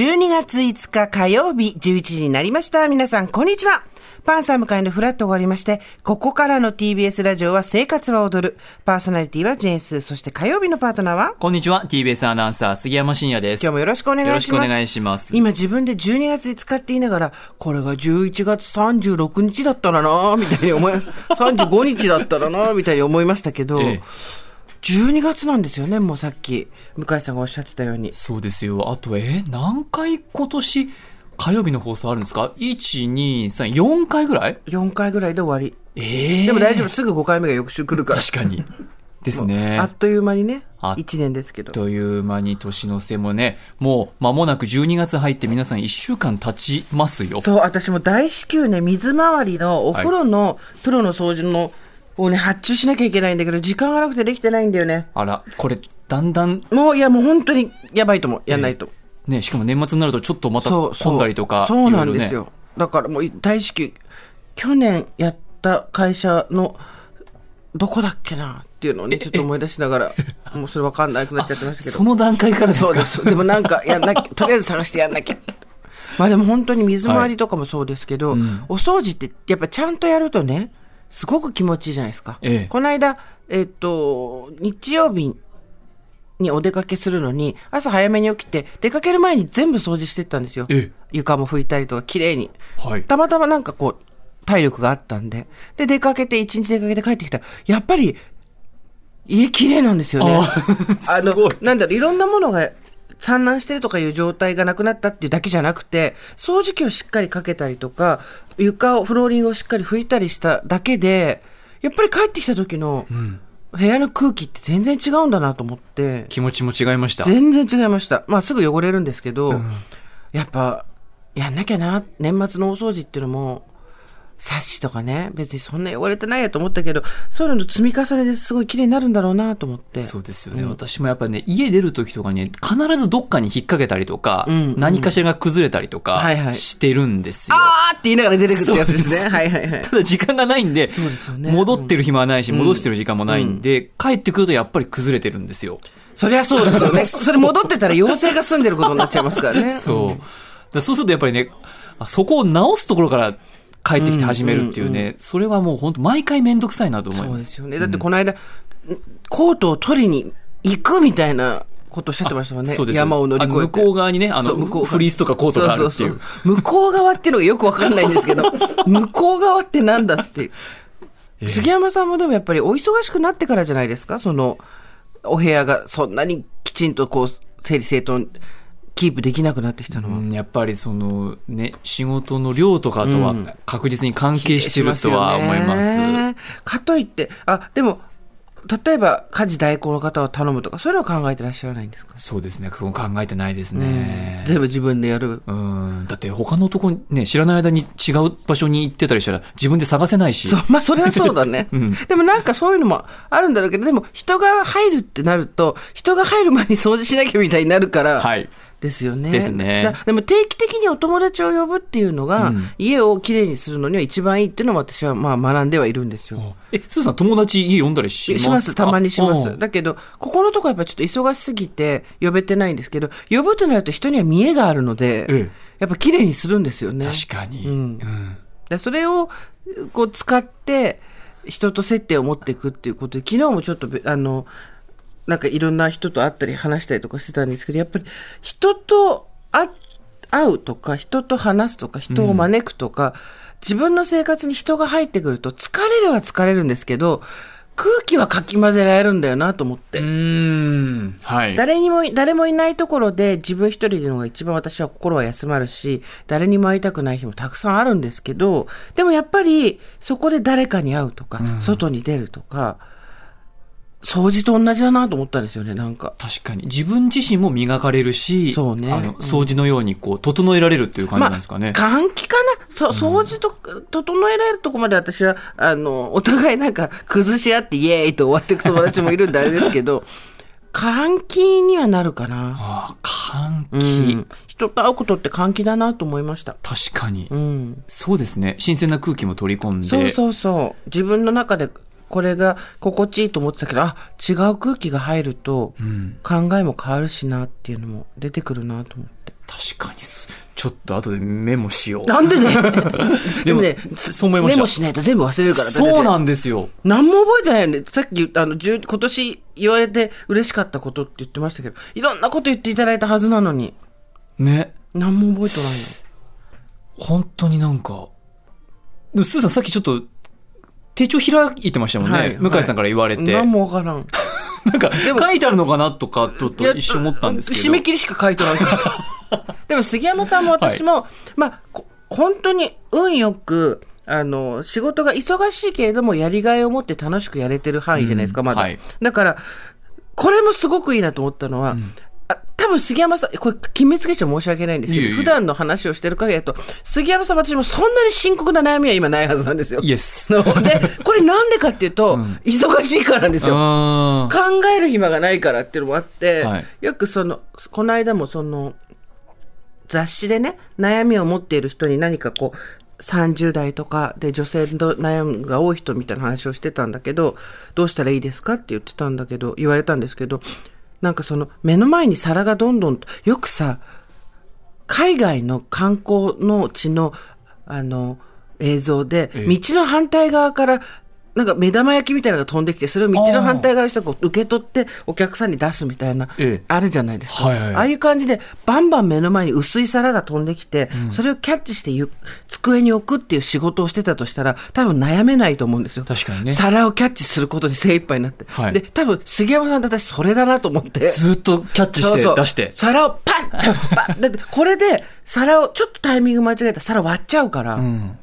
12月5日火曜日11時になりました。皆さん、こんにちは。パンサー向かいのフラットが終わりまして、ここからの TBS ラジオは生活は踊る。パーソナリティはジェーンスー、そして火曜日のパートナーは？こんにちは、TBS アナウンサー、杉山真也です。今日もよろしくお願いします。よろしくお願いします。今自分で12月5日って言いながら、これが11月36日だったらなみたいに思い、35日だったらなみたいに思いましたけど、ええ12月なんですよね、もうさっき、向井さんがおっしゃってたように。そうですよ。あと、え、何回今年、火曜日の放送あるんですか ?1、2、3、4回ぐらい？4回ぐらいで終わり。ええでも大丈夫、すぐ5回目が翌週来るから。確かに。ですね。あっという間にね、あっ1年ですけど。という間に年の瀬もね、もう間もなく12月入って皆さん1週間経ちますよ。そう、私も大至急ね、水回りのお風呂のプロの掃除の、をね、発注しなきゃいけないんだけど、時間がなくてできてないんだよね。あら、これ、だんだん、もう、いや、もう本当にやばいと思う。やんないと。ね、しかも年末になるとちょっとまたそうそう混んだりとか、そうなんいろいろねですよ。だからもう大至急、去年やった会社の、どこだっけなっていうのをね、ちょっと思い出しながら、もうそれわかんなくなっちゃってましたけど。その段階からですか？そうです。でもなんか、やんなきゃ、とりあえず探してやんなきゃ。まあでも本当に水回りとかもそうですけど、お掃除ってやっぱちゃんとやるとね、すごく気持ちいいじゃないですか。ええこの間、えっと、日曜日にお出かけするのに、朝早めに起きて、出かける前に全部掃除してったんですよ。ええ床も拭いたりとか、綺麗に。はい。たまたまなんかこう、体力があったんで。で、出かけて、一日出かけて帰ってきたら、やっぱり、家綺麗なんですよね。あの、なんだろう、いろんなものが散乱してるとかいう状態がなくなったっていうだけじゃなくて、掃除機をしっかりかけたりとか、床を、フローリングをしっかり拭いたりしただけで、やっぱり帰ってきた時の、部屋の空気って全然違うんだなと思って、気持ちも違いました。全然違いました。まあすぐ汚れるんですけど、やっぱ、やんなきゃな、年末の大掃除っていうのも、サッシとかね、別にそんな汚れてないやと思ったけど、そういうのの積み重ねですごい綺麗になるんだろうなと思って。そうですよね、私もやっぱね、家出る時とかに、必ずどっかに引っ掛けたりとか、んうん何かしらが崩れたりとかはいはいしてるんですよ。あーって言いながら出てくるってやつですね。そうはいはいはい。ただ時間がないんで、そうですよね戻ってる暇はないし、戻してる時間もないんで、帰ってくるとやっぱり崩れてるんですよ。そりゃそうですよね。それ戻ってたら妖精が住んでることになっちゃいますからね。そう。だそうするとやっぱりね、あそこを直すところから帰ってきて始めるっていうね、それはもう本当毎回めんどくさいなと思いま。そうですすよね。だってこの間、コートを取りに行くみたいなことおっしゃってましたもんね。そうです山を乗り越えて。向こう側にね、あの、向こうフリースとかコートがあるっていう。そそそ向こう側っていうのがよくわかんないんですけど、向こう側ってなんだっていう。杉山さんもでもやっぱりお忙しくなってからじゃないですか？その、お部屋がそんなにきちんとこう、整理整頓、キープできなくなってきたのは。うんやっぱりそのね、仕事の量とかとは確実に関係してるとは思います。しよねかといって、あ、でも、例えば家事代行の方を頼むとか、そういうのは考えてらっしゃらないんですか、そうですね。考えてないですね。全部自分でやる。うん。だって他のとこね、知らない間に違う場所に行ってたりしたら自分で探せないし。まあそれはそうだね。うんでもなんかそういうのもあるんだろうけど、でも人が入るってなると、人が入る前に掃除しなきゃみたいになるから、はい。ですよね。ですねだでも定期的にお友達を呼ぶっていうのが、うん家をきれいにするのには一番いいっていうのも私はまあ学んではいるんですよ。え、スーさん友達家呼んだりしますします。たまにしまあす。だけど、ここのとこやっぱちょっと忙しすぎて呼べてないんですけど、呼ぶとなると人には見栄があるので、ええやっぱ綺麗にするんですよね。確かに。うんうんでそれをこう使って人と接点を持っていくっていうことで昨日もちょっとべあのなんかいろんな人と会ったり話したりとかしてたんですけどやっぱり人と会会うとか人と話すとか人を招くとか、自分の生活に人が入ってくると疲れるは疲れるんですけど空気はかき混ぜられるんだよなと思って。はい。誰にも、誰もいないところで自分一人でのが一番私は心は休まるし、誰にも会いたくない日もたくさんあるんですけど、でもやっぱりそこで誰かに会うとか、外に出るとか、掃除と同じだなと思ったんですよね、なんか。確かに。自分自身も磨かれるし、そうねあの、掃除のようにこう、整えられるっていう感じなんですかね。換気かな？そ掃除とか、整えられるとこまで私は、あの、お互いなんか崩し合ってイエーイと終わっていく友達もいるんであれですけど、換気にはなるかな。ああ、換う気、ん。人と会うことって換気だなと思いました。確かに、うん。そうですね。新鮮な空気も取り込んで。そうそうそう。自分の中でこれが心地いいと思ってたけど、あ、違う空気が入るとうん。考えも変わるしなっていうのも出てくるなと思って。確かにす、ちょっと後でメモしよう。なんでね？でもね、そう思いましたメモしないと全部忘れるから、そうのなんですよ。何も覚えてないよね。さっき言った、あの、10今年言われて嬉しかったことって言ってましたけど、いろんなこと言っていただいたはずなのに、ね。何も覚えてないの。本当になんか。でも、スーさんさっきちょっと、手帳開いてましたもんね。はい向井さんから言われて。何もわからん。なんか、も書いてあるのかなとか、ちょっと一瞬思ったんですけど。締め切りしか書いてなかった。でも杉山さんも私も、まあ、こ本当に運よく、あの、仕事が忙しいけれども、やりがいを持って楽しくやれてる範囲じゃないですか、まだ。うんはいだから、これもすごくいいなと思ったのは、あ多分杉山さん、これ、決めつけちゃ申し訳ないんですけど、いえいえ。普段の話をしてる限りだと、杉山さんも私もそんなに深刻な悩みは今ないはずなんですよ。イエで、これなんでかっていうと、忙しいからなんですよ。考える暇がないからっていうのもあって、はい。よくその、この間もその、雑誌でね、悩みを持っている人に何かこう、30代とかで女性の悩みが多い人みたいな話をしてたんだけど、どうしたらいいですかって言ってたんだけど、言われたんですけど、なんかその目の前に皿がどんどんと、よくさ、海外の観光の地の、あの、映像で、ええ。道の反対側から、なんか目玉焼きみたいなのが飛んできて、それを道の反対側の人が受け取ってお客さんに出すみたいな、ええあるじゃないですか。はいはいああいう感じで、バンバン目の前に薄い皿が飛んできて、それをキャッチしてゆ机に置くっていう仕事をしてたとしたら、多分悩めないと思うんですよ。確かにね皿をキャッチすることに精一杯になって。はいで、多分杉山さんと私それだなと思って。ずっとキャッチしてそうそう出して。皿をパッパッだってこれで皿をちょっとタイミング間違えたら皿割っちゃうから、うん。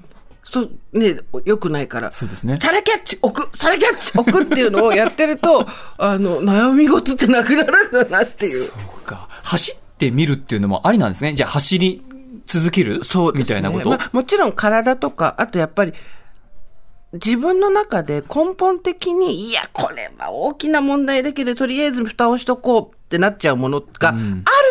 そうね、よくないから。そうですね皿キャッチ置く皿キャッチ置くっていうのをやってると、あの、悩み事ってなくなるんだなっていう。そうか。走ってみるっていうのもありなんですね。じゃあ走り続けるそうね。みたいなこと、まあ、もちろん体とか、あとやっぱり、自分の中で根本的に、いや、これは大きな問題だけど、とりあえず蓋をしとこうってなっちゃうものが、ある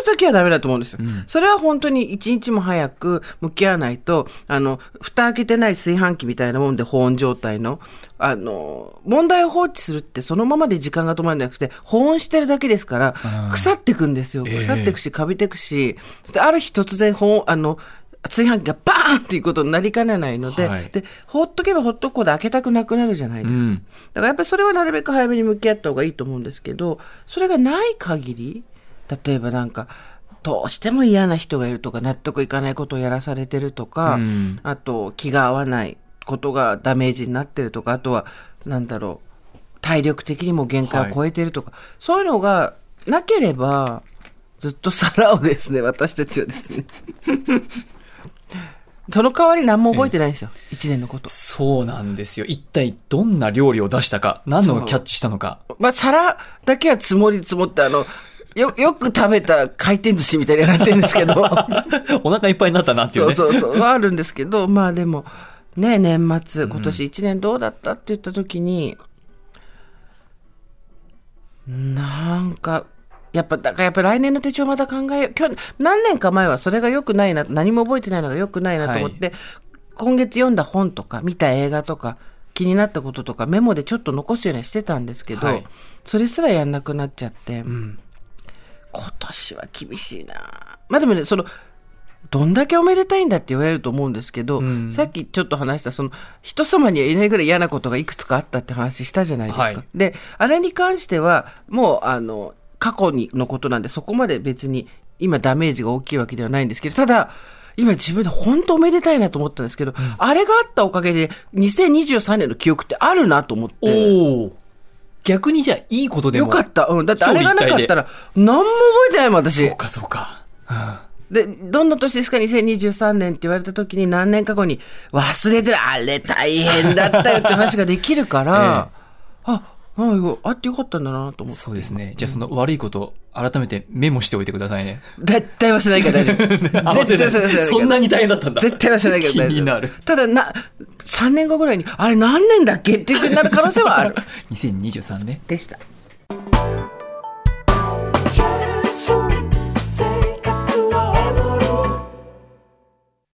時はダメだと思うんですよ。それは本当に一日も早く向き合わないと、あの、蓋開けてない炊飯器みたいなもんで保温状態の、あの、問題を放置するってそのままで時間が止まるんじゃなくて、保温してるだけですから、腐ってくんですよ。ええ腐ってくし、カビてくし、そしてある日突然保温、あの、炊飯器がバーンっていうことになりかねないので、はいで、ほっとけばほっとこうで開けたくなくなるじゃないですか。うんだからやっぱりそれはなるべく早めに向き合った方がいいと思うんですけど、それがない限り、例えばなんか、どうしても嫌な人がいるとか、納得いかないことをやらされてるとか、うんあと気が合わないことがダメージになってるとか、あとは、なんだろう、体力的にも限界を超えてるとか、そういうのがなければ、ずっと皿をですね、私たちはですね。その代わり何も覚えてないんですよ。一年のこと。そうなんですよ。一体どんな料理を出したか、何のをキャッチしたのか。まあ、皿だけは積もり積もって、あの、よ、よく食べた回転寿司みたいにやってるんですけど。お腹いっぱいになったなっていうそうね。そうそう。はあるんですけど、まあでも、ね、年末、今年一年どうだったって言った時に、なんか、やっぱ、だからやっぱ来年の手帳また考えよう。去年、何年か前はそれが良くないな、何も覚えてないのが良くないなと思って、今月読んだ本とか、見た映画とか、気になったこととか、メモでちょっと残すようにはしてたんですけど、はいそれすらやんなくなっちゃって、うん。今年は厳しいなまあでもね、その、どんだけおめでたいんだって言われると思うんですけど、うんさっきちょっと話した、その、人様にはいないぐらい嫌なことがいくつかあったって話したじゃないですか。はいで、あれに関しては、もう、あの、過去にのことなんで、そこまで別に、今ダメージが大きいわけではないんですけど、ただ、今自分で本当おめでたいなと思ったんですけど、あれがあったおかげで、2023年の記憶ってあるなと思って。おお。逆にじゃあいいことでも。よかった。うん。だってあれがなかったら表、何も覚えてないもん、私。そうか、そうか。で、どんな年ですか？$2023 年って言われた時に何年か後に忘れてる、あれ大変だったよって話ができるから、あ、ああってよかったんだなと思って。そうですね。じゃあその悪いこと、改めてメモしておいてくださいね。絶対はしないから大丈夫。絶対はしないからそんなに大変だったんだ。絶対はしないけど大丈夫。気になる。ただな、3年後ぐらいに、あれ何年だっけってなる可能性はある。2023ね。でした。